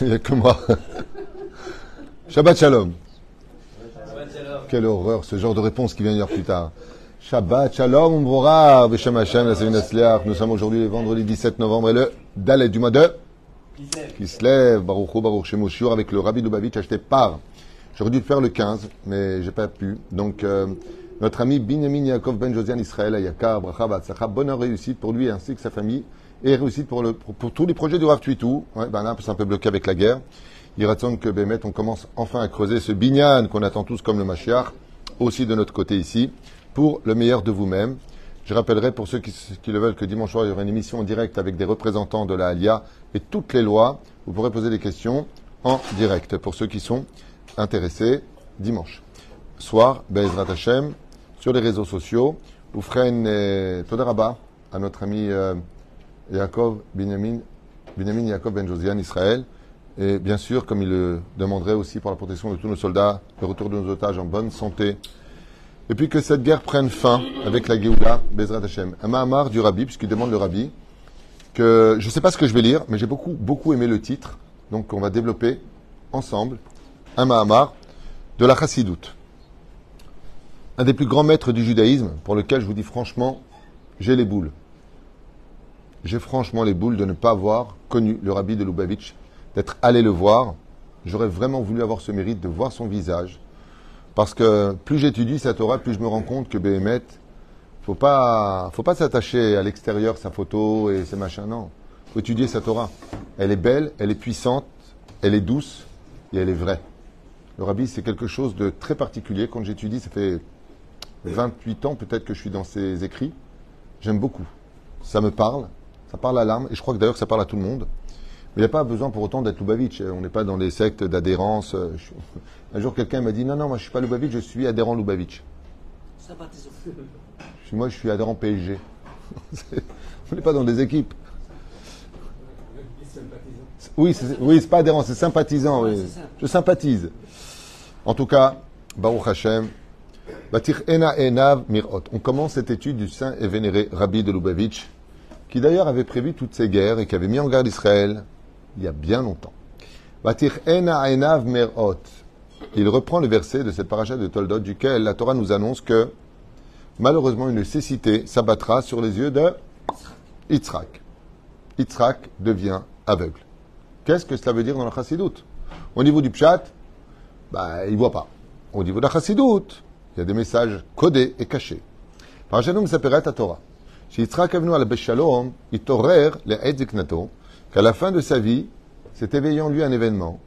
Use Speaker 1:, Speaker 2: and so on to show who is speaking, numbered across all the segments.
Speaker 1: Il n'y a que moi. Shabbat Shalom. Quelle horreur, ce genre de réponse qui vient dire plus tard. Shabbat Shalom, Umvora, Beshem Hashem, la Nous sommes aujourd'hui le vendredi 17 novembre et le Dalet du mois de qui se lève, Baruch Hu, Baruch Shemoshur, avec le Rabbi Lubavitch acheté par. J'aurais dû le faire le 15, mais j'ai pas pu. Donc, euh, notre ami Binyamin Yaakov Ben Josian Israël Ayakar, Bracha bonne réussite pour lui ainsi que sa famille, et réussite pour, tous les projets du Rav Tuitou. Ouais, ben là, c'est un peu bloqué avec la guerre. Il raconte que Bémet, on commence enfin à creuser ce binyan qu'on attend tous comme le Mashiach, aussi de notre côté ici, pour le meilleur de vous-même. Je rappellerai pour ceux qui, le veulent que dimanche soir, il y aura une émission en direct avec des représentants de la Alia et toutes les lois. Vous pourrez poser des questions en direct pour ceux qui sont intéressés dimanche. Soir, Bezrat Hashem, sur les réseaux sociaux. Oufren et Todaraba à notre ami euh, Yaakov Binyamin, Binyamin Yaakov Ben Josian Israël. Et bien sûr, comme il le demanderait aussi pour la protection de tous nos soldats, le retour de nos otages en bonne santé. Et puis que cette guerre prenne fin avec la Géoula, Bezrat Hashem. Un Mahamar du Rabbi, puisqu'il demande le Rabbi, que je ne sais pas ce que je vais lire, mais j'ai beaucoup, beaucoup aimé le titre. Donc on va développer ensemble un Mahamar de la Chassidoute. Un des plus grands maîtres du judaïsme, pour lequel je vous dis franchement, j'ai les boules. J'ai franchement les boules de ne pas avoir connu le Rabbi de Lubavitch d'être allé le voir. J'aurais vraiment voulu avoir ce mérite de voir son visage. Parce que plus j'étudie sa Torah, plus je me rends compte que Béhémet, faut pas, faut pas s'attacher à l'extérieur, sa photo et ses machins. Non. Faut étudier sa Torah. Elle est belle, elle est puissante, elle est douce et elle est vraie. Le rabbi, c'est quelque chose de très particulier. Quand j'étudie, ça fait 28 ans peut-être que je suis dans ses écrits. J'aime beaucoup. Ça me parle, ça parle à l'âme, et je crois que d'ailleurs ça parle à tout le monde. Mais il n'y a pas besoin pour autant d'être Lubavitch. On n'est pas dans des sectes d'adhérence. Un jour, quelqu'un m'a dit Non, non, moi je suis pas Lubavitch, je suis adhérent Lubavitch. Moi, je suis adhérent PSG. On n'est pas dans des équipes. Oui, c'est, oui, c'est pas adhérent, c'est sympathisant. Oui. Je sympathise. En tout cas, Baruch Hashem, Batir Ena Enav Mirot. On commence cette étude du saint et vénéré Rabbi de Lubavitch, qui d'ailleurs avait prévu toutes ces guerres et qui avait mis en garde Israël il y a bien longtemps. Il reprend le verset de cette paracha de Toldot, duquel la Torah nous annonce que malheureusement une cécité s'abattra sur les yeux de Yitzhak. Yitzhak devient aveugle. Qu'est-ce que cela veut dire dans la chassidoute? Au niveau du pshat, bah, il ne voit pas. Au niveau de la chassidoute, il y a des messages codés et cachés. Par Janum s'appellerait à Torah. Yitzhak à la Beshalom, il torer le Edziknato, qu'à la fin de sa vie, s'est éveillé en lui un événement.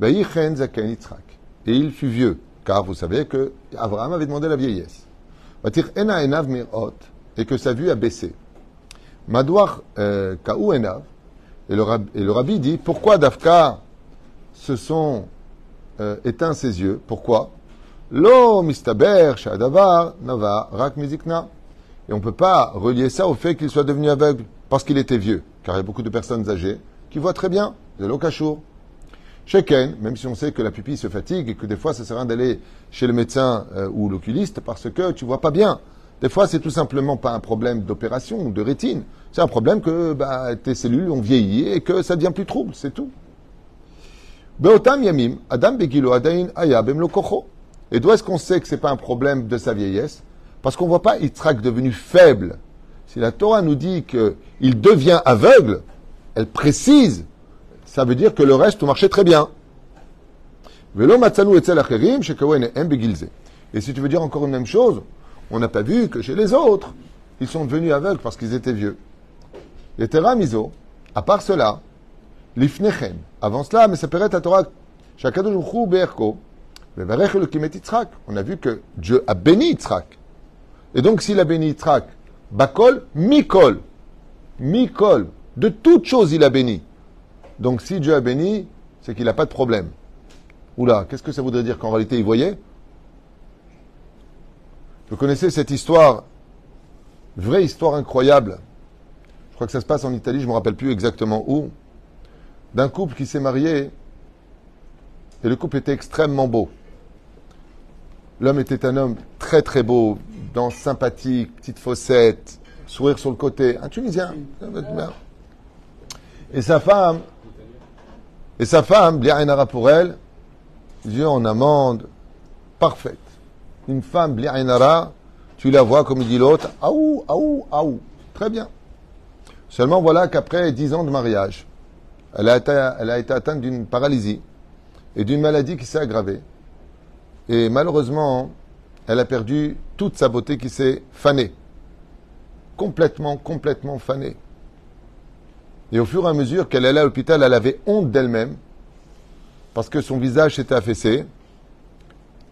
Speaker 1: Yitzhak. Et il fut vieux, car vous savez que Abraham avait demandé la vieillesse. Ena Enav Mirot, et que sa vue a baissé. Madouar Kaou Enav, et le, rabbi, et le rabbi dit pourquoi Dafka se sont euh, éteints ses yeux Pourquoi Lo mistaber shadavar nava rak mizikna. Et on ne peut pas relier ça au fait qu'il soit devenu aveugle parce qu'il était vieux. Car il y a beaucoup de personnes âgées qui voient très bien, de l'okachour. Sheken, même si on sait que la pupille se fatigue et que des fois ça sert à rien d'aller chez le médecin euh, ou l'oculiste parce que tu vois pas bien. Des fois, c'est tout simplement pas un problème d'opération ou de rétine. C'est un problème que bah, tes cellules ont vieilli et que ça devient plus trouble, c'est tout. Beotam yamim, Adam begilo adain ayabem lo Et d'où est-ce qu'on sait que c'est pas un problème de sa vieillesse? Parce qu'on voit pas Yitzhak devenu faible. Si la Torah nous dit qu'il devient aveugle, elle précise, ça veut dire que le reste marchait très bien. Et si tu veux dire encore une même chose, on n'a pas vu que chez les autres, ils sont devenus aveugles parce qu'ils étaient vieux. Et Miso, à part cela, l'ifnechem, avant cela, mais ça paraît à Torah, on a vu que Dieu a béni Yitzhak. Et donc, s'il a béni Yitzhak, Bakol, Mikol, Mikol, de toutes choses il a béni. Donc, si Dieu a béni, c'est qu'il n'a pas de problème. Oula, qu'est-ce que ça voudrait dire qu'en réalité il voyait? Vous connaissez cette histoire, vraie histoire incroyable. Je crois que ça se passe en Italie, je ne me rappelle plus exactement où. D'un couple qui s'est marié et le couple était extrêmement beau. L'homme était un homme très très beau, dans sympathique, petite fossette, sourire sur le côté, un Tunisien. Et sa femme, et sa femme, Bli'ainara pour elle, yeux en amande, parfaite. Une femme, Bli'ainara, tu la vois, comme dit l'autre, aou, aou, aou. Très bien. Seulement voilà qu'après dix ans de mariage, elle a été atteinte d'une paralysie et d'une maladie qui s'est aggravée. Et malheureusement, elle a perdu toute sa beauté qui s'est fanée. Complètement, complètement fanée. Et au fur et à mesure qu'elle allait à l'hôpital, elle avait honte d'elle-même parce que son visage s'était affaissé.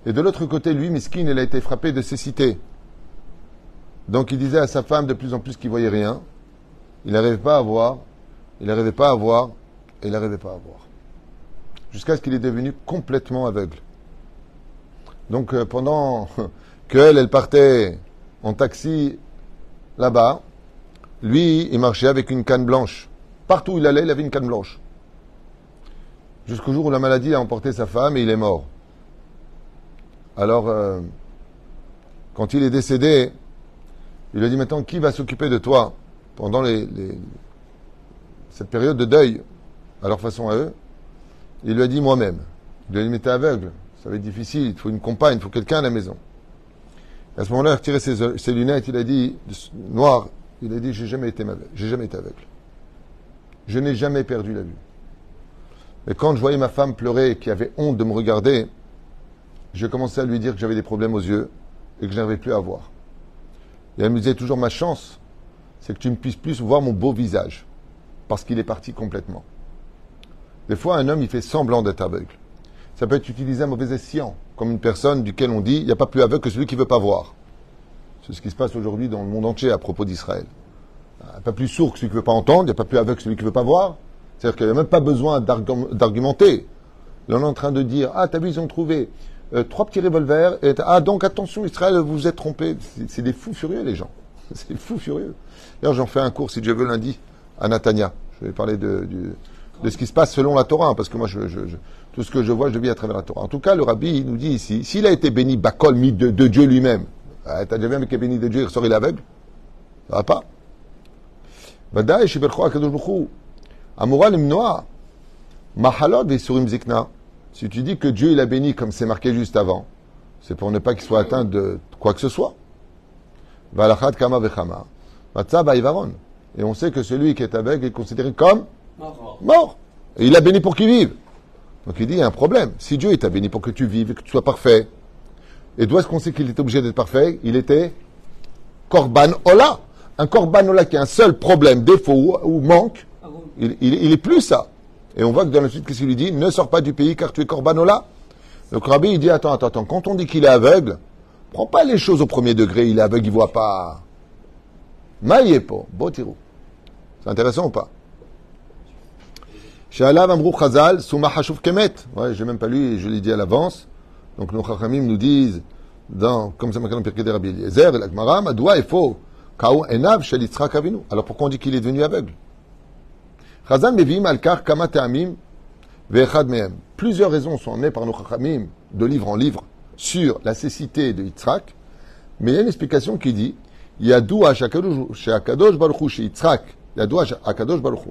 Speaker 1: Et de l'autre côté, lui, Miskin, elle a été frappé de cécité. Donc il disait à sa femme de plus en plus qu'il voyait rien. Il n'arrivait pas à voir, il n'arrivait pas à voir, et il n'arrivait pas à voir. Jusqu'à ce qu'il est devenu complètement aveugle. Donc euh, pendant qu'elle, elle partait en taxi là-bas, lui, il marchait avec une canne blanche. Partout où il allait, il avait une canne blanche. Jusqu'au jour où la maladie a emporté sa femme et il est mort. Alors, euh, quand il est décédé, il lui a dit maintenant, qui va s'occuper de toi pendant cette période de deuil, à leur façon à eux? Il lui a dit moi-même. Il lui a dit, mais t'es aveugle, ça va être difficile, il faut une compagne, il faut quelqu'un à la maison. Et à ce moment-là, il a retiré ses, lunettes, il a dit, noir, il a dit, j'ai jamais été j'ai jamais été aveugle. Je n'ai jamais perdu la vue. Mais quand je voyais ma femme pleurer et qui avait honte de me regarder, j'ai commencé à lui dire que j'avais des problèmes aux yeux et que je n'arrivais plus à voir. Et elle me disait toujours ma chance, c'est que tu ne puisses plus voir mon beau visage, parce qu'il est parti complètement. Des fois, un homme, il fait semblant d'être aveugle. Ça peut être utilisé à mauvais escient, comme une personne duquel on dit il n'y a pas plus aveugle que celui qui ne veut pas voir. C'est ce qui se passe aujourd'hui dans le monde entier à propos d'Israël. A pas plus sourd que celui qui ne veut pas entendre, il n'y a pas plus aveugle que celui qui ne veut pas voir. C'est-à-dire qu'il n'y a même pas besoin d'argumenter. On est en train de dire Ah, t'as vu, ils ont trouvé euh, trois petits revolvers. Et ah, donc attention, Israël, vous vous êtes trompé. C'est des fous furieux, les gens. C'est des fous furieux. D'ailleurs, j'en fais un cours, si Dieu veut, lundi, à Natania. Je vais parler de, ce qui se passe selon la Torah, parce que moi, je, tout ce que je vois, je vis à travers la Torah. En tout cas, le rabbi il nous dit ici, s'il a été béni, Bakol, mis de, Dieu lui-même, ah, t'as déjà vu un mec qui est béni de Dieu, il ressort, il est aveugle Ça va pas. Si tu dis que Dieu il a béni comme c'est marqué juste avant, c'est pour ne pas qu'il soit atteint de quoi que ce soit. Et on sait que celui qui est aveugle est considéré comme mort. Et il a béni pour qu'il vive. Donc il dit, il y a un problème. Si Dieu t'a béni pour que tu vives, que tu sois parfait, et d'où est-ce qu'on sait qu'il était obligé d'être parfait? Il était Korban Ola. Un Korban Ola qui a un seul problème, défaut ou, manque, il, il, est plus ça. Et on voit que dans la suite, qu'est-ce qu'il lui dit? Ne sors pas du pays car tu es Korban Ola. Donc Rabbi, il dit Attends, attends, attends. Quand on dit qu'il est aveugle, prends pas les choses au premier degré. Il est aveugle, il voit pas. Maïepo, Botirou. C'est intéressant ou pas? Shalav Amrou Chazal, Souma Kemet. Ouais, j'ai même pas lu, je l'ai dit à l'avance. Donc nos Chachamim nous disent, dans, comme ça dans Pirkei Rabbi Eliezer, l'Agmara, Madoua est faux. Kao Enav Shel Yitzhak Avinu. Alors pourquoi on dit qu'il est devenu aveugle? Chazal Mevim Alkar Kama Te'amim Ve'echad Mehem. Plusieurs raisons sont nées par nos Chachamim, de livre en livre, sur la cécité de Yitzhak. Mais il y a une explication qui dit, Yadou Akadosh Baruch Hu Yitzhak. Yadou Akadosh Baruch Hu.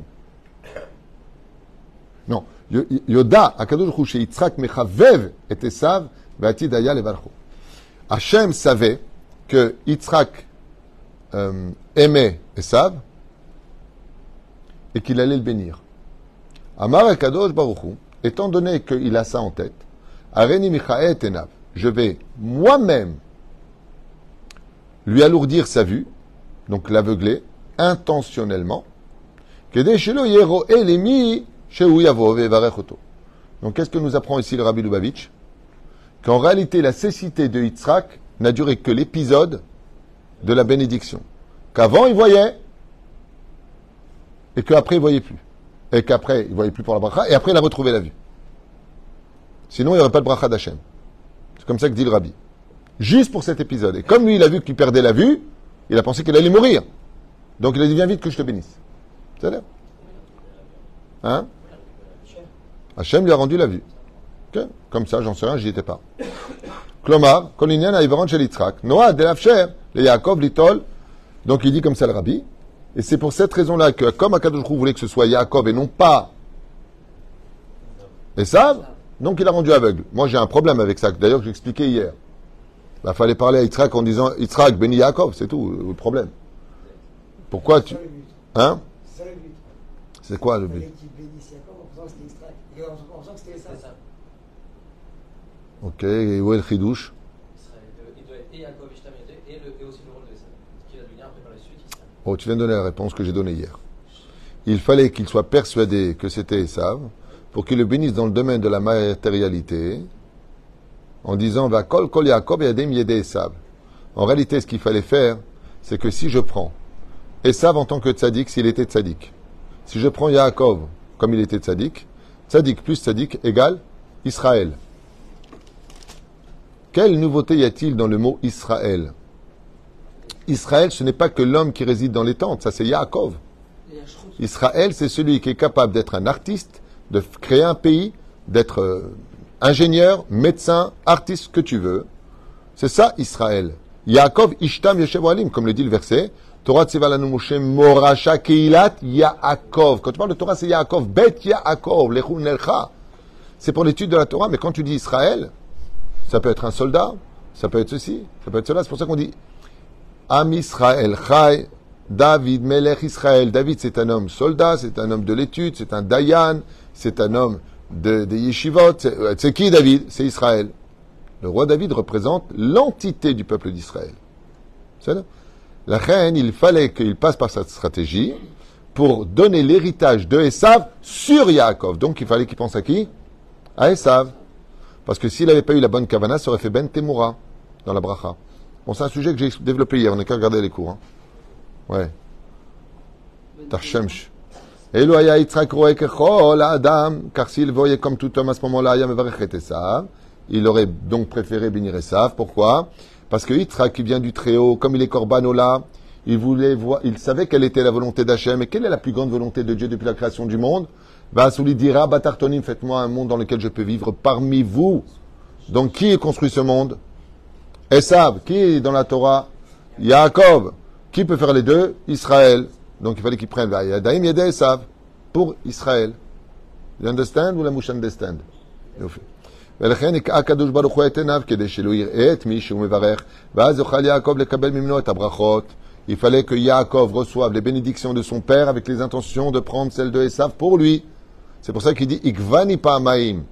Speaker 1: Non. Yoda, Akadosh Hu Yitzhak Mechavev et Esav, Vatid Aya Levarchu. Hachem savait que Yitzhak euh, aimait Esav et qu'il allait le bénir. Amar Akadosh Baruchu, étant donné qu'il a ça en tête, Areni Michaet Enav, je vais moi-même lui alourdir sa vue, donc l'aveugler, intentionnellement, que des donc qu'est-ce que nous apprend ici le Rabbi Lubavitch? Qu'en réalité, la cécité de Yitzhak n'a duré que l'épisode de la bénédiction. Qu'avant, il voyait, et qu'après, il voyait plus. Et qu'après, il voyait plus pour la bracha, et après, il a retrouvé la vue. Sinon, il n'y aurait pas de bracha d'Hachem. C'est comme ça que dit le Rabbi. Juste pour cet épisode. Et comme lui, il a vu qu'il perdait la vue, il a pensé qu'il allait mourir. Donc il a dit, viens vite que je te bénisse. C'est Hein? Hachem lui a rendu la vue. Comme ça, j'en sais rien, j'y étais pas. Klomar, Kolinian Aivaron Shel Yitzhak, Noah de le Yaakov Litol. Donc il dit comme ça le rabbi, Et c'est pour cette raison-là que, comme Akadosh voulait que ce soit Yaakov et non pas Esav, donc il a rendu aveugle. Moi, j'ai un problème avec ça, d'ailleurs, j'expliquais hier. Il fallait parler à Yitzhak en disant Yitzhak, béni Yaakov, c'est tout, le problème. Pourquoi tu. Hein? C'est quoi le but? Ok, et où est le chidouche Oh, tu viens de donner la réponse que j'ai donnée hier. Il fallait qu'il soit persuadé que c'était Esav pour qu'il le bénisse dans le domaine de la matérialité en disant va kol kol Yaakov Esav. En réalité, ce qu'il fallait faire, c'est que si je prends Esav en tant que tzaddik, s'il était tzaddik, si je prends Yaakov comme il était tzaddik, tzaddik plus tzaddik égale Israël. Quelle nouveauté y a-t-il dans le mot Israël? Israël, ce n'est pas que l'homme qui réside dans les tentes, ça c'est Yaakov. Israël, c'est celui qui est capable d'être un artiste, de créer un pays, d'être euh, ingénieur, médecin, artiste, que tu veux. C'est ça Israël. Yaakov Ishtam Yeshev comme le dit le verset. Torah Tzivalanu Moshe Morasha Keilat Yaakov. Quand tu parles de Torah, c'est Yaakov. Bet Yaakov, Lechun Nelcha. C'est pour l'étude de la Torah, mais quand tu dis Israël, ça peut être un soldat, ça peut être ceci, ça peut être cela. C'est pour ça qu'on dit Am Israël, Chai, David, Melech Israël. David, c'est un homme soldat, c'est un homme de l'étude, c'est un Dayan, c'est un homme de, de Yeshivot. C'est qui David? C'est Israël. Le roi David représente l'entité du peuple d'Israël. C'est La reine, il fallait qu'il passe par cette stratégie pour donner l'héritage de Esav sur Yaakov. Donc il fallait qu'il pense à qui? À Esav. Parce que s'il n'avait pas eu la bonne kavana, ça aurait fait Ben Temura dans la bracha. Bon, c'est un sujet que j'ai développé hier, on n'a qu'à regarder les cours. Hein. Ouais. Tarshemsh. Elohaya Yitzhak Adam, car s'il voyait comme tout homme à ce moment-là, il aurait donc préféré bénir Esav. Pourquoi? Parce que Yitzhak, qui vient du Très-Haut, comme il est Corbanola, il voulait voir, il savait quelle était la volonté d'Hachem. Et quelle est la plus grande volonté de Dieu depuis la création du monde? Vasouli dira, Batartonim, faites-moi un monde dans lequel je peux vivre parmi vous. Donc qui a construit ce monde Esav, qui est dans la Torah Yaakov. Qui peut faire les deux Israël. Donc il fallait qu'il prenne Yadaim Yedé Esav pour Israël. You understand ou la mouche understand ולכן הקדוש ברוך הוא את עיניו כדי שלא יראה את מי שהוא מברך ואז יוכל יעקב לקבל ממנו את הברכות. Il fallait que Yaakov reçoive les bénédictions de son père avec les intentions de prendre celles de Esav pour lui. C'est pour ça qu'il dit Ikvani Pa'amaim.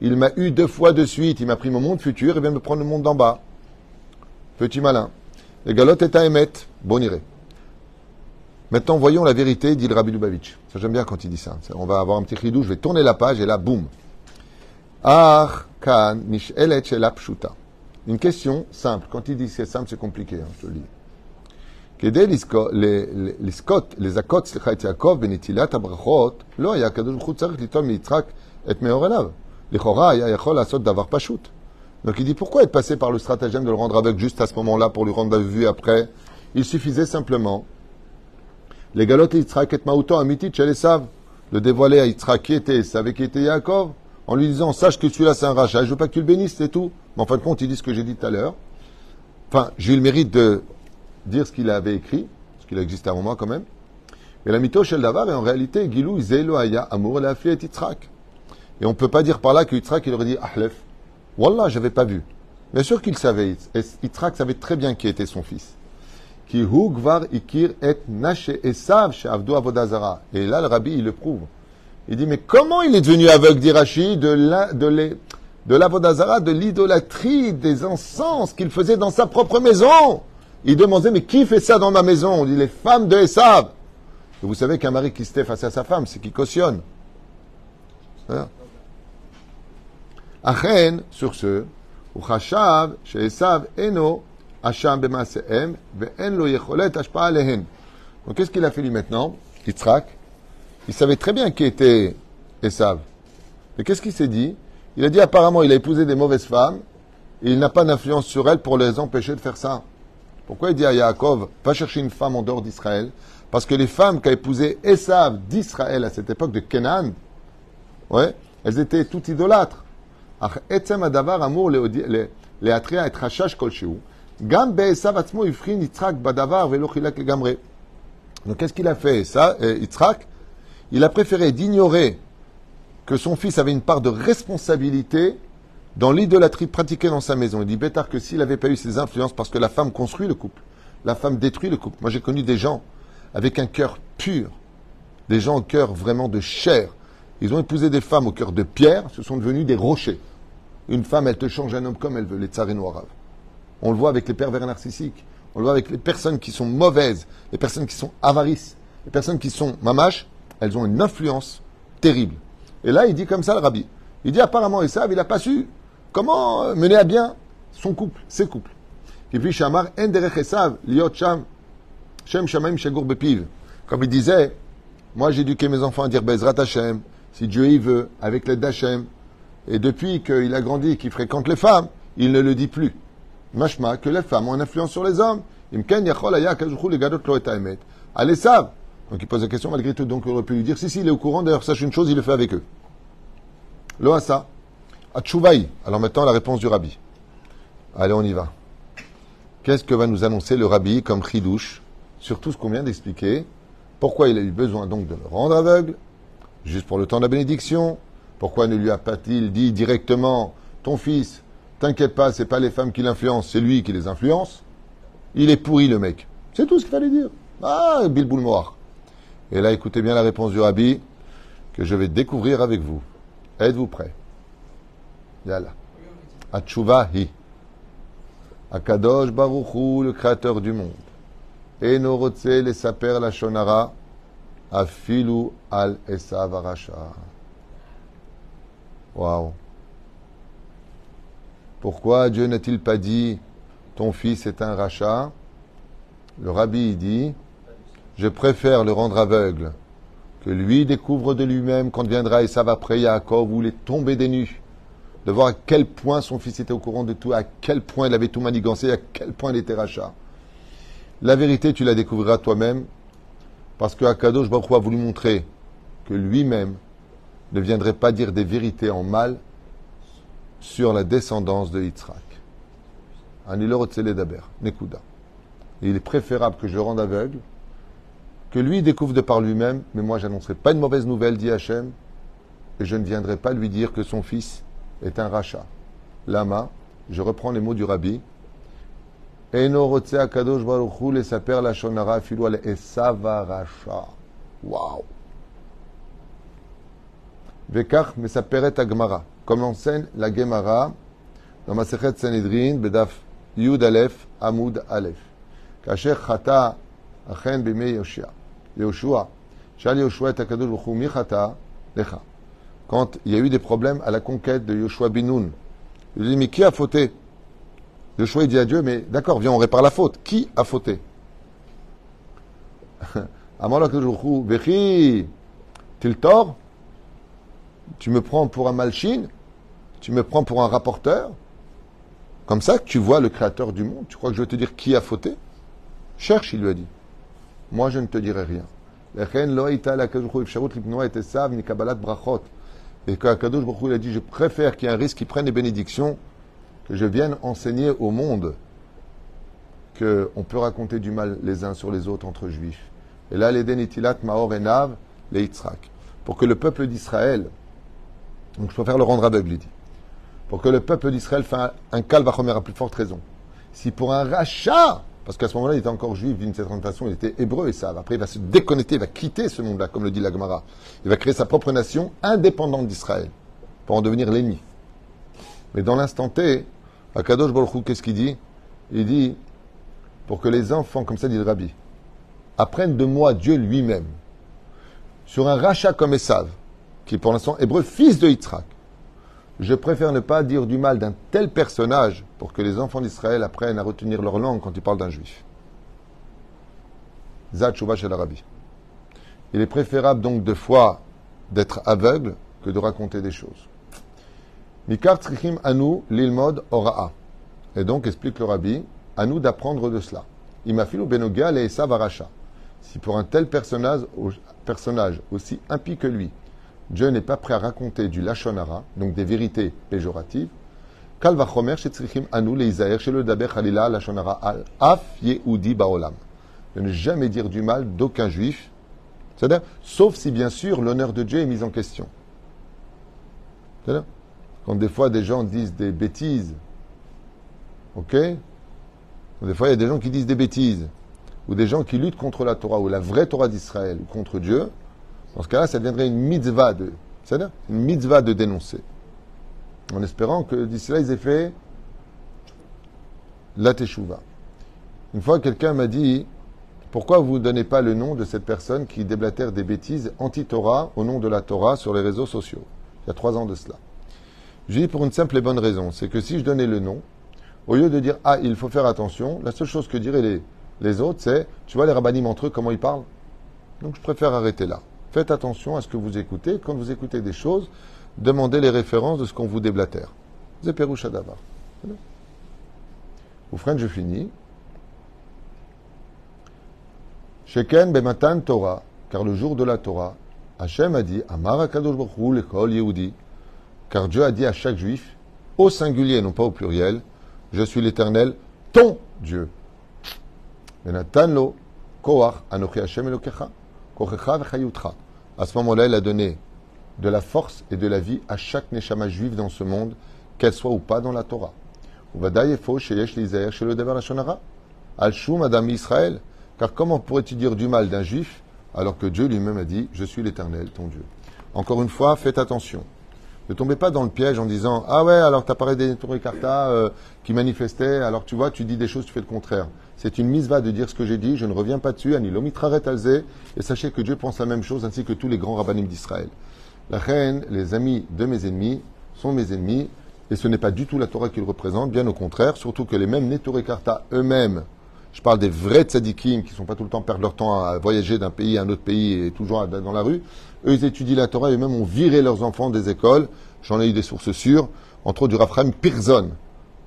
Speaker 1: Il m'a eu deux fois de suite. Il m'a pris mon monde futur et vient me prendre le monde d'en bas. Petit malin. Les galottes est à émettre. Bon iré. Maintenant, voyons la vérité, dit le Rabbi Lubavitch. Ça, j'aime bien quand il dit ça. On va avoir un petit ridou, je vais tourner la page et là, boum. Ach kan. Une question simple. Quand il dit c'est simple, c'est compliqué, hein, je te le dis. כדי לזכות, לזכות, סליחה, את יעקב בנטילת הברכות, לא היה הקדוש ברוך הוא צריך ליטול מיצחק את מאור עיניו. לכאורה היה יכול לעשות דבר פשוט. Donc il dit pourquoi être passé par le stratagème de le rendre aveugle juste à ce moment-là pour lui rendre la vue après Il suffisait simplement les galotes Yitzhak et Mauto Amitit chez savent de dévoiler à Yitzhak qui était savait qui était Yaakov en lui disant sache que celui-là c'est un rachat, je veux pas que tu le bénisses, c'est tout. Mais en fin de compte, il dit ce que j'ai dit tout à l'heure. Enfin, j'ai eu le mérite de dire ce qu'il avait écrit, ce qu'il a existé avant moi quand même. Mais la mytho Shel Davar est en réalité Gilou Zelo Aya Amour la et Yitzhak. Et on ne peut pas dire par là que il aurait dit Ahlef. Wallah, j'avais pas vu. Bien sûr qu'il savait. Yitzhak savait très bien qui était son fils. Et là, le rabbi, il le prouve. Il dit, mais comment il est devenu aveugle, dit de la, de de l'avodazara, de l'idolâtrie, des encens qu'il faisait dans sa propre maison? Il demandait, mais qui fait ça dans ma maison? On dit, les femmes de Esav. Et vous savez qu'un mari qui se tait face à sa femme, c'est qui cautionne. Achen, sur chez Esav, Eno. Donc qu'est-ce qu'il a fait lui maintenant? Yitzhak. Il savait très bien qui était Esav. Mais qu'est-ce qu'il s'est dit? Il a dit apparemment il a épousé des mauvaises femmes et il n'a pas d'influence sur elles pour les empêcher de faire ça. Pourquoi il dit à Yaakov, va chercher une femme en dehors d'Israël? Parce que les femmes qu'a épousé Esav d'Israël à cette époque de Kenan, ouais, elles étaient toutes idolâtres. Donc qu'est-ce qu'il a fait euh, Yitzhak, il a préféré d'ignorer que son fils avait une part de responsabilité dans l'idolâtrie pratiquée dans sa maison. Il dit Bétard que s'il n'avait pas eu ces influences, parce que la femme construit le couple, la femme détruit le couple. Moi j'ai connu des gens avec un cœur pur, des gens au cœur vraiment de chair. Ils ont épousé des femmes au cœur de pierre, ce sont devenus des rochers. Une femme, elle te change un homme comme elle veut, les tsarino arabes. On le voit avec les pervers narcissiques, on le voit avec les personnes qui sont mauvaises, les personnes qui sont avarices, les personnes qui sont mamaches, elles ont une influence terrible. Et là, il dit comme ça le rabbi. Il dit apparemment Esav, il n'a pas su comment euh, mener à bien son couple, ses couples? Comme il disait, moi j'ai éduqué mes enfants à dire Bezrat Hashem, si Dieu y veut, avec l'aide d'Hachem. Et depuis qu'il a grandi qu'il fréquente les femmes, il ne le dit plus. Mashma, que les femmes ont une influence sur les hommes. Allez, savent. Donc il pose la question malgré tout, donc il aurait pu lui dire, si, si, il est au courant, d'ailleurs, sache une chose, il le fait avec eux. Loasa. Atchouvaï. Alors maintenant, la réponse du rabbi. Allez, on y va. Qu'est-ce que va nous annoncer le rabbi comme chidouche sur tout ce qu'on vient d'expliquer? Pourquoi il a eu besoin donc de le rendre aveugle? Juste pour le temps de la bénédiction Pourquoi ne lui a pas-il dit directement Ton fils, t'inquiète pas, c'est pas les femmes qui l'influencent, c'est lui qui les influence Il est pourri le mec. C'est tout ce qu'il fallait dire. Ah, Bilboul Noir. Et là, écoutez bien la réponse du rabbi que je vais découvrir avec vous. Êtes-vous prêts? Yalla. hi. Akadosh Baruchu, le créateur du monde. Et Norotse les saper la shonara, afilu al esav arasha. Waouh. Pourquoi Dieu n'a-t-il pas dit ton fils est un rachat? Le rabbi dit je préfère le rendre aveugle que lui découvre de lui-même quand viendra Esav après Yaakov où il est des nues de voir à quel point son fils était au courant de tout, à quel point il avait tout manigancé, à quel point il était rachat. La vérité, tu la découvriras toi-même, parce que Akadosh Baruch a voulu montrer que lui-même ne viendrait pas dire des vérités en mal sur la descendance de Yitzhak. Il est préférable que je rende aveugle, que lui découvre de par lui-même, mais moi j'annoncerai pas une mauvaise nouvelle, dit Hachem, et je ne viendrai pas lui dire que son fils est un rachat. Lama, je reprends les mots du rabbi. Eno rotse akadosh baruchu le saper la shonara filu al esava racha. Waouh! Vekach mesaperet agmara. Comme l'enseigne la Gemara dans Masechet Sanhedrin, Bedaf Yud Aleph, Amud Aleph. כאשר חטא אכן בימי יהושע, יהושע, שאל יהושע את הקדוש ברוך הוא, מי חטא? לך quand il y a eu des problèmes à la conquête de Yoshua Binoun. Il dit, mais qui a fauté? Yoshua dit à Dieu, mais d'accord, viens, on répare la faute. Qui a fauté? Tort Tu me prends pour un malchine Tu me prends pour un rapporteur Comme ça, tu vois le créateur du monde. Tu crois que je vais te dire qui a fauté? Cherche, il lui a dit. Moi, je ne te dirai rien. Et qu'Akadosh Baruch a dit, je préfère qu'il y ait un risque qui prenne les bénédictions, que je vienne enseigner au monde qu'on peut raconter du mal les uns sur les autres entre juifs. Et là, les Denitilat, Maor et Nav, les Yitzhak. Pour que le peuple d'Israël, donc je préfère le rendre aveugle, il dit, pour que le peuple d'Israël fasse un calvachomer à plus forte raison. Si pour un rachat, parce qu'à ce moment-là, il était encore juif d'une certaine façon, il était hébreu et ça. Après, il va se déconnecter, il va quitter ce monde-là, comme le dit la Gemara. Il va créer sa propre nation indépendante d'Israël, pour en devenir l'ennemi. Mais dans l'instant T, Akadosh Baruch qu'est-ce qu'il dit? Il dit, pour que les enfants, comme ça dit le Rabbi, apprennent de moi Dieu lui-même, sur un rachat comme Esav, qui est pour l'instant hébreu, fils de Yitzhak, je préfère ne pas dire du mal d'un tel personnage pour que les enfants d'Israël apprennent à retenir leur langue quand ils parlent d'un juif. Zad el Arabi. Il est préférable donc de fois d'être aveugle que de raconter des choses. Mikar anu lilmod ora'a. Et donc, explique le rabbi, à nous d'apprendre de cela. Imafilu benoga le varacha. Si pour un tel personnage aussi impie que lui, Dieu n'est pas prêt à raconter du lachonara, donc des vérités péjoratives. Anu shelo daber lachonara al af yehudi baolam. de ne jamais dire du mal d'aucun juif. C'est-à-dire, sauf si bien sûr l'honneur de Dieu est mis en question. Quand des fois des gens disent des bêtises, ok Des fois il y a des gens qui disent des bêtises, ou des gens qui luttent contre la Torah, ou la vraie Torah d'Israël, ou contre Dieu, dans ce cas-là, ça deviendrait une mitzvah de, c'est-à-dire une mitzvah de dénoncer. En espérant que d'ici là, ils aient fait la teshuva. Une fois, quelqu'un m'a dit Pourquoi vous ne donnez pas le nom de cette personne qui déblatère des bêtises anti-Torah au nom de la Torah sur les réseaux sociaux? Il y a trois ans de cela. J'ai dit pour une simple et bonne raison c'est que si je donnais le nom, au lieu de dire Ah, il faut faire attention, la seule chose que diraient les, les autres, c'est Tu vois les rabbinim entre eux, comment ils parlent? Donc je préfère arrêter là. Faites attention à ce que vous écoutez. Quand vous écoutez des choses, demandez les références de ce qu'on vous déblatère. Zeperoucha d'abord. Ou frère, je finis. Sheken bematan Torah, car le jour de la Torah, Hachem a dit, Amar akadosh lekol Yehudi, car Dieu a dit à chaque juif, au singulier, non pas au pluriel, je suis l'éternel, ton Dieu. À ce moment-là, il a donné de la force et de la vie à chaque neshama juif dans ce monde, qu'elle soit ou pas dans la Torah. Madame Israël. Car comment pourrais-tu dire du mal d'un juif alors que Dieu lui-même a dit Je suis l'Éternel, ton Dieu Encore une fois, faites attention. Ne tombez pas dans le piège en disant Ah ouais, alors tu as parlé des Torah euh, qui manifestaient, alors tu vois, tu dis des choses, tu fais le contraire. C'est une mise va de dire ce que j'ai dit, je ne reviens pas dessus, Ani lomitraret alze, et sachez que Dieu pense la même chose ainsi que tous les grands rabbinim d'Israël. La reine, les amis de mes ennemis sont mes ennemis, et ce n'est pas du tout la Torah qu'ils représentent, bien au contraire, surtout que les mêmes Netoré eux-mêmes, je parle des vrais tzadikim qui ne sont pas tout le temps perdre leur temps à voyager d'un pays à un autre pays et toujours dans la rue, eux ils étudient la Torah et eux-mêmes ont viré leurs enfants des écoles. J'en ai eu des sources sûres, entre autres du Rafram Pirzon,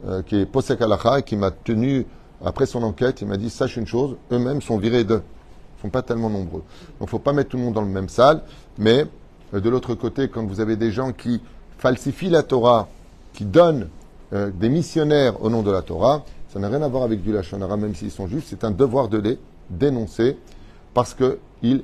Speaker 1: euh, qui est Posek Alacha et qui m'a tenu, après son enquête, il m'a dit sache une chose, eux-mêmes sont virés d'eux. Ils ne sont pas tellement nombreux. Donc il ne faut pas mettre tout le monde dans le même salle, mais euh, de l'autre côté, quand vous avez des gens qui falsifient la Torah, qui donnent euh, des missionnaires au nom de la Torah, ça n'a rien à voir avec du Lachonara, même s'ils sont justes. C'est un devoir de les dénoncer parce qu'ils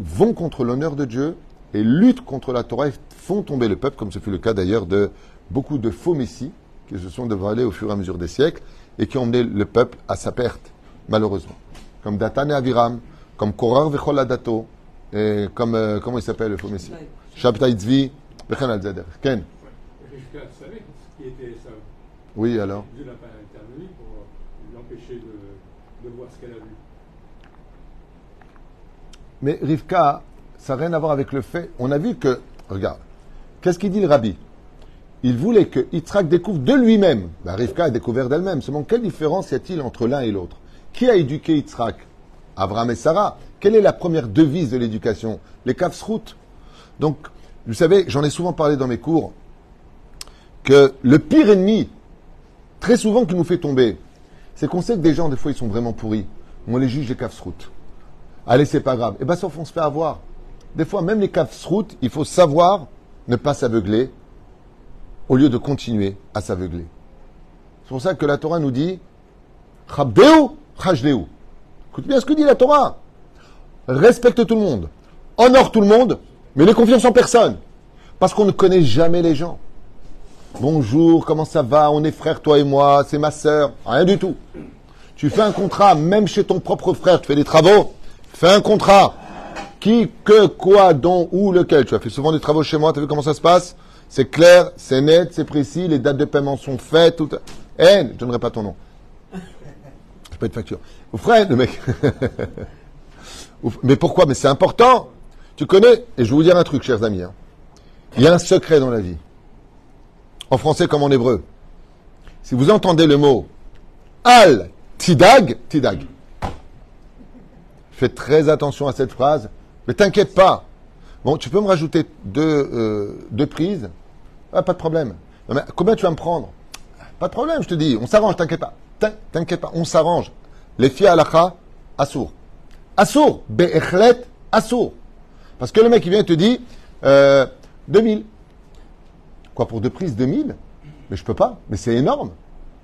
Speaker 1: vont contre l'honneur de Dieu et luttent contre la Torah et font tomber le peuple, comme ce fut le cas d'ailleurs de beaucoup de faux messies qui se sont dévoilés au fur et à mesure des siècles et qui ont mené le peuple à sa perte, malheureusement. Comme Datan et Aviram, comme Korar Vecholadato, et comme, euh, comment il s'appelle le faux messie? Shabtai Tzvi, Bechen. Ken Oui, alors? De, voir ce qu'elle a vu. Mais Rivka, ça n'a rien à voir avec le fait. On a vu que, regarde, qu'est-ce qu'il dit le rabbi? Il voulait que Yitzhak découvre de lui-même. Ben, Rivka a découvert d'elle-même. Seulement, quelle différence y a-t-il entre l'un et l'autre? Qui a éduqué Yitzhak? Abraham et Sarah. Quelle est la première devise de l'éducation? Les kafsrout. Donc, vous savez, j'en ai souvent parlé dans mes cours, que le pire ennemi, très souvent, qui nous fait tomber, c'est qu'on sait que des gens, des fois, ils sont vraiment pourris. On les juge les route. Allez, c'est pas grave. Et eh bien, sauf on se fait avoir. Des fois, même les route, il faut savoir ne pas s'aveugler au lieu de continuer à s'aveugler. C'est pour ça que la Torah nous dit Chabdeu, Chajdeu. Écoute bien ce que dit la Torah. Respecte tout le monde. Honore tout le monde, mais ne confiance en personne. Parce qu'on ne connaît jamais les gens. Bonjour, comment ça va? On est frères, toi et moi, c'est ma sœur. Rien du tout. Tu fais un contrat, même chez ton propre frère, tu fais des travaux, fais un contrat. Qui, que, quoi, dont, où, lequel. Tu as fait souvent des travaux chez moi, tu as vu comment ça se passe C'est clair, c'est net, c'est précis, les dates de paiement sont faites, tout. Eh, je ne donnerai pas ton nom. Je pas de facture. Ou frère, le mec. Mais pourquoi? Mais c'est important. Tu connais, et je vais vous dire un truc, chers amis. Hein. Il y a un secret dans la vie en français comme en hébreu. Si vous entendez le mot al tidag, tidag. Faites très attention à cette phrase, mais t'inquiète pas. Bon, tu peux me rajouter deux, euh, deux prises ah, Pas de problème. Combien tu vas me prendre? Pas de problème, je te dis. On s'arrange, t'inquiète pas. T'inquiète pas, on s'arrange. Les filles à assour. Assour, be'echlet, assour. Parce que le mec, il vient et te dit, euh, 2000. Quoi, pour deux prises, 2000 Mais je peux pas. Mais c'est énorme.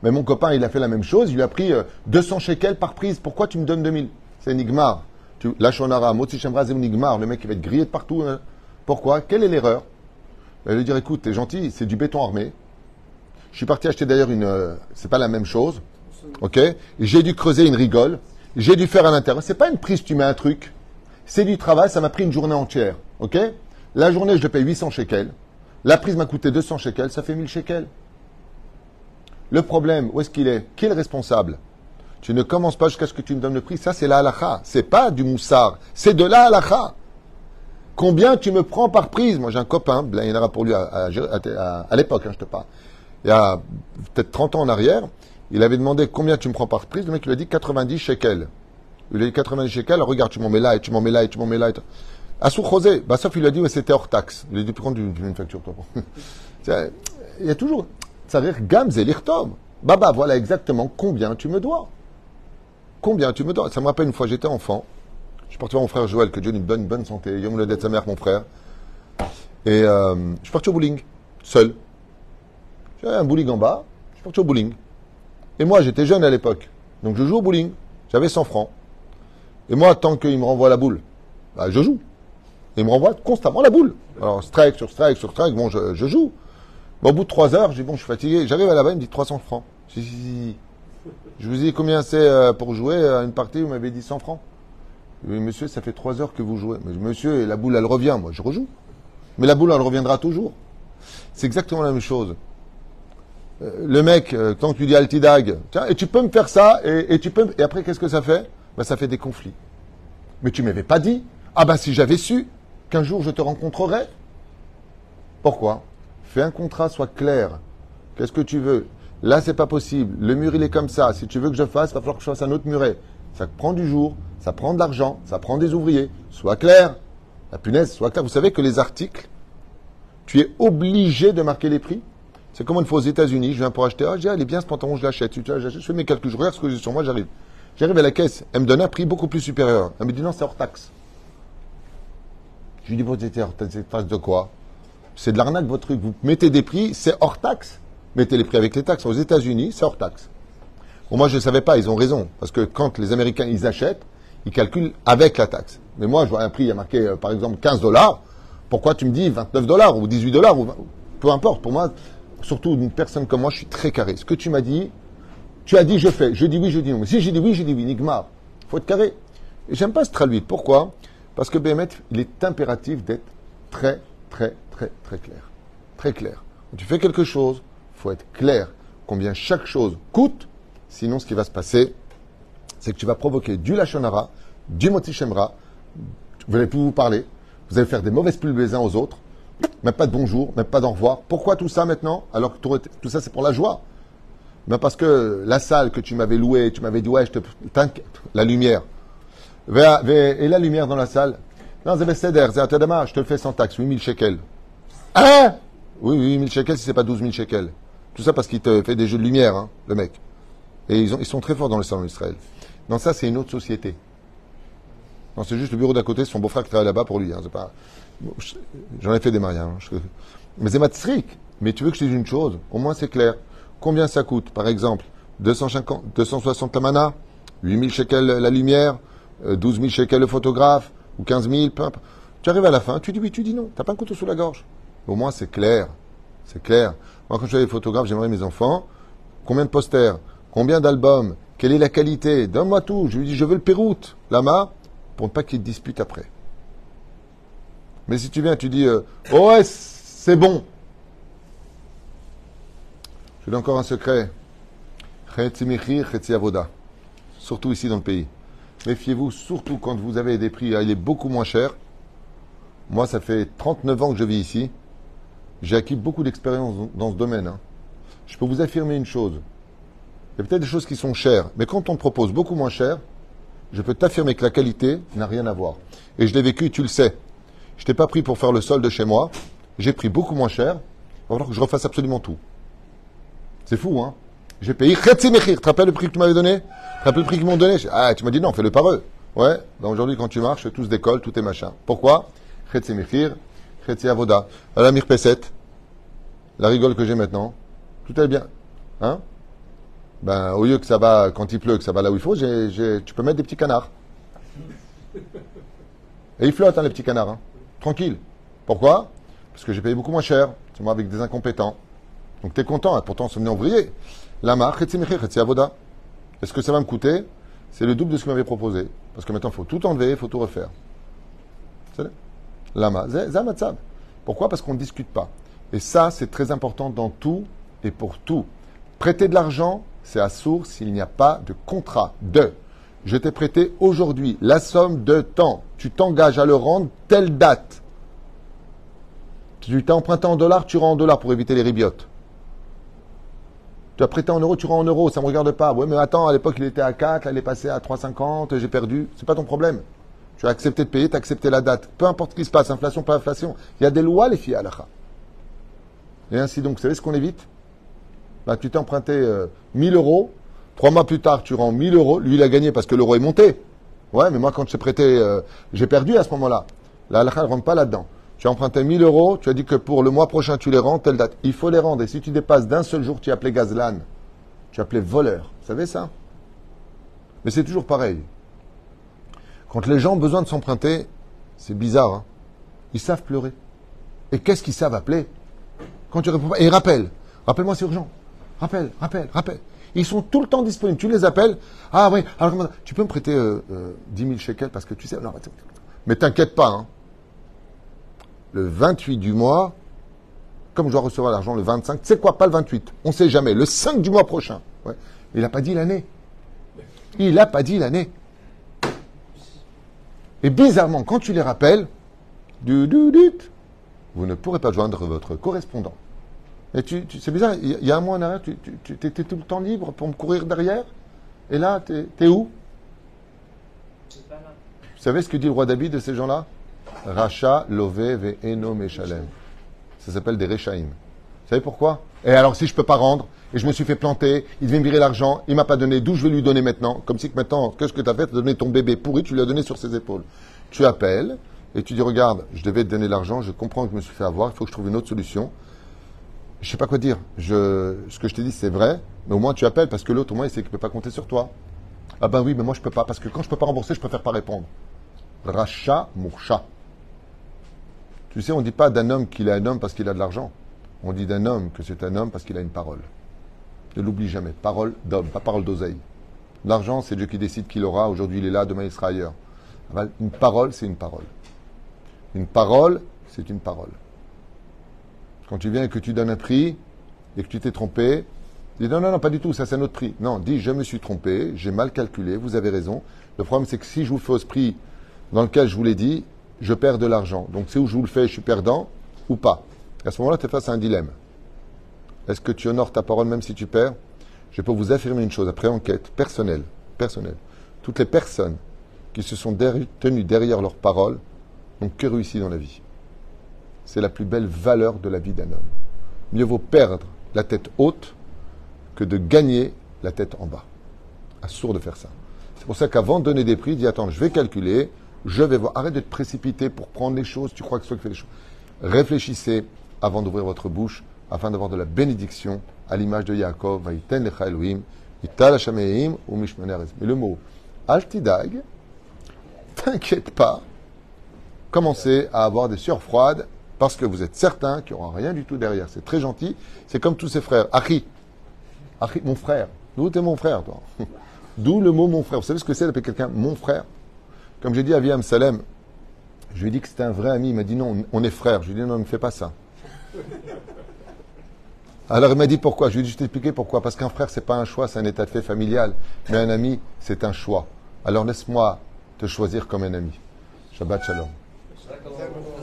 Speaker 1: Mais mon copain, il a fait la même chose, il a pris 200 shekels par prise. Pourquoi tu me donnes 2000 C'est Nigmar. Tu, la Shonara, Motsi Shemra, Nigmar, le mec qui va être grillé de partout. hein. Pourquoi? Quelle est l'erreur? Elle lui dire écoute, t'es gentil, c'est du béton armé. Je suis parti acheter d'ailleurs une. euh, c'est pas la même chose. Ok? J'ai dû creuser une rigole. J'ai dû faire à l'intérieur. C'est pas une prise, tu mets un truc. C'est du travail, ça m'a pris une journée entière. Ok? La journée, je le paye 800 shekels. La prise m'a coûté 200 shekels, ça fait 1000 shekels. Le problème, où est-ce qu'il est? Qui est le responsable? Tu ne commences pas jusqu'à ce que tu me donnes le prix. Ça, c'est la halakha. C'est pas du moussard. C'est de la halakha. Combien tu me prends par prise? Moi, j'ai un copain, il y en aura pour lui à, l'époque, hein, je te parle. Il y a peut-être 30 ans en arrière, il avait demandé combien tu me prends par prise. Le mec lui a dit 90 shekels. Il lui a dit 90 shekels, regarde, tu m'en mets là, et tu m'en mets là, et tu m'en mets là. Et. À Rosé, bah, sauf il lui a dit, ouais, c'était hors taxe. Il a dit, pourquoi tu mets une facture, toi Il y a toujours, ça veut dire Gamz et l'Irtom. Baba, voilà exactement combien tu me dois. Combien tu me dois. Ça me rappelle une fois, j'étais enfant. Je suis parti voir mon frère Joël, que Dieu lui donne bonne santé. Yom le sa mère, mon frère. Et euh, je suis parti au bowling, seul. J'avais un bowling en bas, je suis parti au bowling. Et moi, j'étais jeune à l'époque. Donc je joue au bowling. J'avais 100 francs. Et moi, tant qu'il me renvoie la boule, bah, je joue. Et il me renvoie constamment la boule. Alors, strike sur strike sur strike, bon, je, joue. Mais au bout de 3 heures, je dis, bon, je suis fatigué. J'arrive à là-bas, il me dit 300 francs. Je vous dis combien c'est euh, pour jouer à une partie, vous m'avez dit 100 francs. Oui, monsieur, ça fait 3 heures que vous jouez. Mais monsieur, la boule, elle revient. Moi, je rejoue. Mais la boule, elle reviendra toujours. C'est exactement la même chose. Euh, le mec, euh, quand tu dis Altidag, tiens, et tu peux me faire ça, et, tu peux, et après, qu'est-ce que ça fait? Ben, Ça fait des conflits. Mais tu m'avais pas dit. Ah ben, si j'avais su qu'un jour je te rencontrerais. Pourquoi? Fais un contrat, sois clair. Qu'est-ce que tu veux? Là, c'est pas possible. Le mur, il est comme ça. Si tu veux que je fasse, il va falloir que je fasse un autre muret. Ça prend du jour, ça prend de l'argent, ça prend des ouvriers. Sois clair. La punaise, sois clair. Vous savez que les articles, tu es obligé de marquer les prix. C'est comme une fois aux États-Unis, je viens pour acheter, ah, j'ai, elle est bien ce pantalon, je l'achète. Je fais mes calculs, je regarde ce que j'ai sur moi, j'arrive. J'arrive à la caisse, elle me donne un prix beaucoup plus supérieur. Elle me dit non, c'est hors taxe. Je lui dis, vous êtes hors c'est taxe de quoi? C'est de l'arnaque, votre truc. Vous mettez des prix, c'est hors taxe. Mettez les prix avec les taxes. Aux États-Unis, c'est hors taxe. Moi, je ne savais pas, ils ont raison. Parce que quand les Américains, ils achètent, ils calculent avec la taxe. Mais moi, je vois un prix, il y a marqué, euh, par exemple, 15 dollars. Pourquoi tu me dis 29 dollars ou 18 dollars ou 20 Peu importe. Pour moi, surtout une personne comme moi, je suis très carré. Ce que tu m'as dit, tu as dit, je fais. Je dis oui, je dis non. Mais si j'ai dit oui, j'ai dit oui. Nigmar. Il faut être carré. Et j'aime pas ce traduit. Pourquoi? Parce que Béhémet, il est impératif d'être très, très, très, très clair. Très clair. Quand tu fais quelque chose, faut être clair combien chaque chose coûte. Sinon, ce qui va se passer, c'est que tu vas provoquer du lachonara, du motichemra. Vous n'allez plus vous parler. Vous allez faire des mauvaises pulls les uns aux autres. Même pas de bonjour, même pas d'au revoir. Pourquoi tout ça maintenant Alors que tout- ça, c'est pour la joie? Mais parce que la salle que tu m'avais louée, tu m'avais dit, ouais, je te. T'inquiète, la lumière. Et la lumière dans la salle? Non, je te le fais sans taxe, 8000 shekels. Hein? Oui, oui, 8000 shekels si c'est pas 12 000 shekels. Tout ça parce qu'il te fait des jeux de lumière, hein, le mec. Et ils, ont, ils sont très forts dans le salon d'Israël. Non, ça, c'est une autre société. Non, c'est juste le bureau d'à côté, son beau-frère qui travaille là-bas pour lui. Hein, J'en ai fait des mariages. hein, Mais c'est matzrik. Mais tu veux que je dise une chose? Au moins, c'est clair. Combien ça coûte Par exemple, 250, 260 la mana, 8000 shekels la lumière, euh, 12 000 shekels le photographe, ou 15 000, peu importe. Tu arrives à la fin, tu dis oui, tu dis non. T'as pas un couteau sous la gorge. Au moins, c'est clair. C'est clair. Moi, quand je suis photographe, j'aimerais mes enfants. Combien de posters? Combien d'albums? Quelle est la qualité? Donne-moi tout. Je lui dis, je veux le Péroute, Lama, pour ne pas qu'il dispute après. Mais si tu viens, tu dis, euh, oh ouais, c'est bon. Je donne encore un secret. Surtout ici dans le pays. Méfiez-vous, surtout quand vous avez des prix, ah, il est beaucoup moins cher. Moi, ça fait 39 ans que je vis ici. J'ai acquis beaucoup d'expérience dans- ce domaine. hein. Je peux vous affirmer une chose. Il y a peut-être des choses qui sont chères, mais quand on te propose beaucoup moins cher, je peux t'affirmer que la qualité n'a rien à voir. Et je l'ai vécu, tu le sais. Je t'ai pas pris pour faire le solde chez moi. J'ai pris beaucoup moins cher. Il va falloir que je refasse absolument tout. C'est fou, hein J'ai payé. Tu te rappelles le prix que tu m'avais donné? Tu te rappelles le prix qu'ils m'ont donné? Ah, tu m'as dit non, fais-le par eux. Ouais. Ben aujourd'hui, quand tu marches, tout se décolle, tout est machin. Pourquoi? Chetzi Mechir, Chetzi Avoda. La Mirpeset, la rigole que j'ai maintenant, tout est bien. Hein? Ben, au lieu que ça va, quand il pleut, que ça va là où il faut, tu peux mettre des petits canards. Et ils flottent, hein, les petits canards. hein. Tranquille. Pourquoi? Parce que j'ai payé beaucoup moins cher. C'est moi avec des incompétents. Donc tu es content, hein, pourtant c'est ouvrier. Lama, chetzi mechir, chetzi avoda. Est-ce que ça va me coûter? C'est le double de ce qu'il m'avait proposé. Parce que maintenant, il faut tout enlever, il faut tout refaire. C'est Lama. Pourquoi? Parce qu'on ne discute pas. Et ça, c'est très important dans tout et pour tout. Prêter de l'argent, c'est à source s'il n'y a pas de contrat de. Je t'ai prêté aujourd'hui la somme de temps. Tu t'engages à le rendre telle date. Tu t'as emprunté en dollars, tu rends en dollars pour éviter les ribiotes. Tu as prêté en euros, tu rends en euros, ça ne me regarde pas. Ouais, mais attends, à l'époque, il était à 4, là, il est passé à 3,50, j'ai perdu. C'est pas ton problème. Tu as accepté de payer, tu as accepté la date. Peu importe ce qui se passe, inflation, pas inflation. Il y a des lois, les filles, à l'akha. Et ainsi donc, vous savez ce qu'on évite? Bah, Tu t'es emprunté euh, 1000 euros, trois mois plus tard, tu rends 1000 euros. Lui, il a gagné parce que l'euro est monté. Ouais, mais moi, quand je t'ai prêté, euh, j'ai perdu à ce moment-là. La halakha ne rentre pas là-dedans. Tu as emprunté 1000 euros, tu as dit que pour le mois prochain, tu les rends, telle date. Il faut les rendre. Et si tu dépasses d'un seul jour, tu es appelé gazlan. Tu es appelé voleur. Vous savez ça? Mais c'est toujours pareil. Quand les gens ont besoin de s'emprunter, c'est bizarre. hein. Ils savent pleurer. Et qu'est-ce qu'ils savent appeler? Quand tu réponds pas, et ils rappellent. Rappelle-moi, c'est urgent. Rappelle, rappelle, rappelle. Ils sont tout le temps disponibles. Tu les appelles. Ah oui, alors tu peux me prêter euh, euh, 10 000 shekels parce que tu sais. Non, mais t'inquiète pas. hein. Le 28 du mois, comme je dois recevoir l'argent le 25, tu sais quoi, pas le 28. On sait jamais. Le 5 du mois prochain. Il n'a pas dit l'année. Il n'a pas dit l'année. Et bizarrement, quand tu les rappelles, du, du, du, vous ne pourrez pas joindre votre correspondant. Et tu, c'est bizarre, il y a- un mois en arrière, tu, tu, tout le temps libre pour me courir derrière. Et là, t'es es où? Vous savez ce que dit le roi David de ces gens-là? Racha, Lové, Ve, Eno, Meshalem. Ça s'appelle des Rechaim. Vous savez pourquoi? Et alors, si je peux pas rendre, et je me suis fait planter, il devait me virer l'argent, il m'a pas donné, d'où je vais lui donner maintenant Comme si que maintenant, qu'est-ce que tu as fait? Tu as donné ton bébé pourri, tu lui as donné sur ses épaules. Tu appelles, et tu dis, regarde, je devais te donner l'argent, je comprends que je me suis fait avoir, il faut que je trouve une autre solution. Je sais pas quoi dire. Ce que je t'ai dit, c'est vrai, mais au moins tu appelles, parce que l'autre, au moins, il sait qu'il peut pas compter sur toi. Ah ben oui, mais moi je peux pas, parce que quand je peux pas rembourser, je préfère pas répondre. Racha, Mourcha. Tu sais, on ne dit pas d'un homme qu'il est un homme parce qu'il a de l'argent. On dit d'un homme que c'est un homme parce qu'il a une parole. Ne l'oublie jamais. Parole d'homme, pas parole d'oseille. L'argent, c'est Dieu qui décide qu'il aura. Aujourd'hui, il est là, demain, il sera ailleurs. Aval, Une parole, c'est une parole. Une parole, c'est une parole. Quand tu viens et que tu donnes un prix et que tu t'es trompé, dis non, non, non, pas du tout, ça c'est un autre prix. Non, dis je me suis trompé, j'ai mal calculé, vous avez raison. Le problème, c'est que si je vous fais au prix dans lequel je vous l'ai dit, je perds de l'argent. Donc c'est où je vous le fais, je suis perdant ou pas? À ce moment-là, tu es face à un dilemme. Est-ce que tu honores ta parole même si tu perds? Je peux vous affirmer une chose, après enquête personnelle, personnelle. Toutes les personnes qui se sont tenues derrière leur parole n'ont que réussi dans la vie. C'est la plus belle valeur de la vie d'un homme. Mieux vaut perdre la tête haute que de gagner la tête en bas. Assourd de faire ça. C'est pour ça qu'avant de donner des prix, dis attends, je vais calculer, je vais voir. Arrête d'être précipité pour prendre les choses, tu crois que c'est toi qui fais les choses. Réfléchissez avant d'ouvrir votre bouche afin d'avoir de la bénédiction à l'image de Yaakov, Vaïten ou. Mais le mot Altidag, t'inquiète pas, commencez à avoir des sueurs froides parce que vous êtes certain qu'il n'y aura rien du tout derrière. C'est très gentil. C'est comme tous ses frères. Achi. Achi, mon frère. D'où t'es mon frère, toi D'où le mot mon frère. Vous savez ce que c'est d'appeler quelqu'un mon frère Comme j'ai dit à Viam Salem, je lui ai dit que c'était un vrai ami. Il m'a dit non, on est frères. Je lui ai dit non, ne fais pas ça. Alors il m'a dit pourquoi? Je lui ai dit, je t'ai expliqué pourquoi. Parce qu'un frère, c'est pas un choix, c'est un état de fait familial. Mais un ami, c'est un choix. Alors laisse-moi te choisir comme un ami. Shabbat Shalom.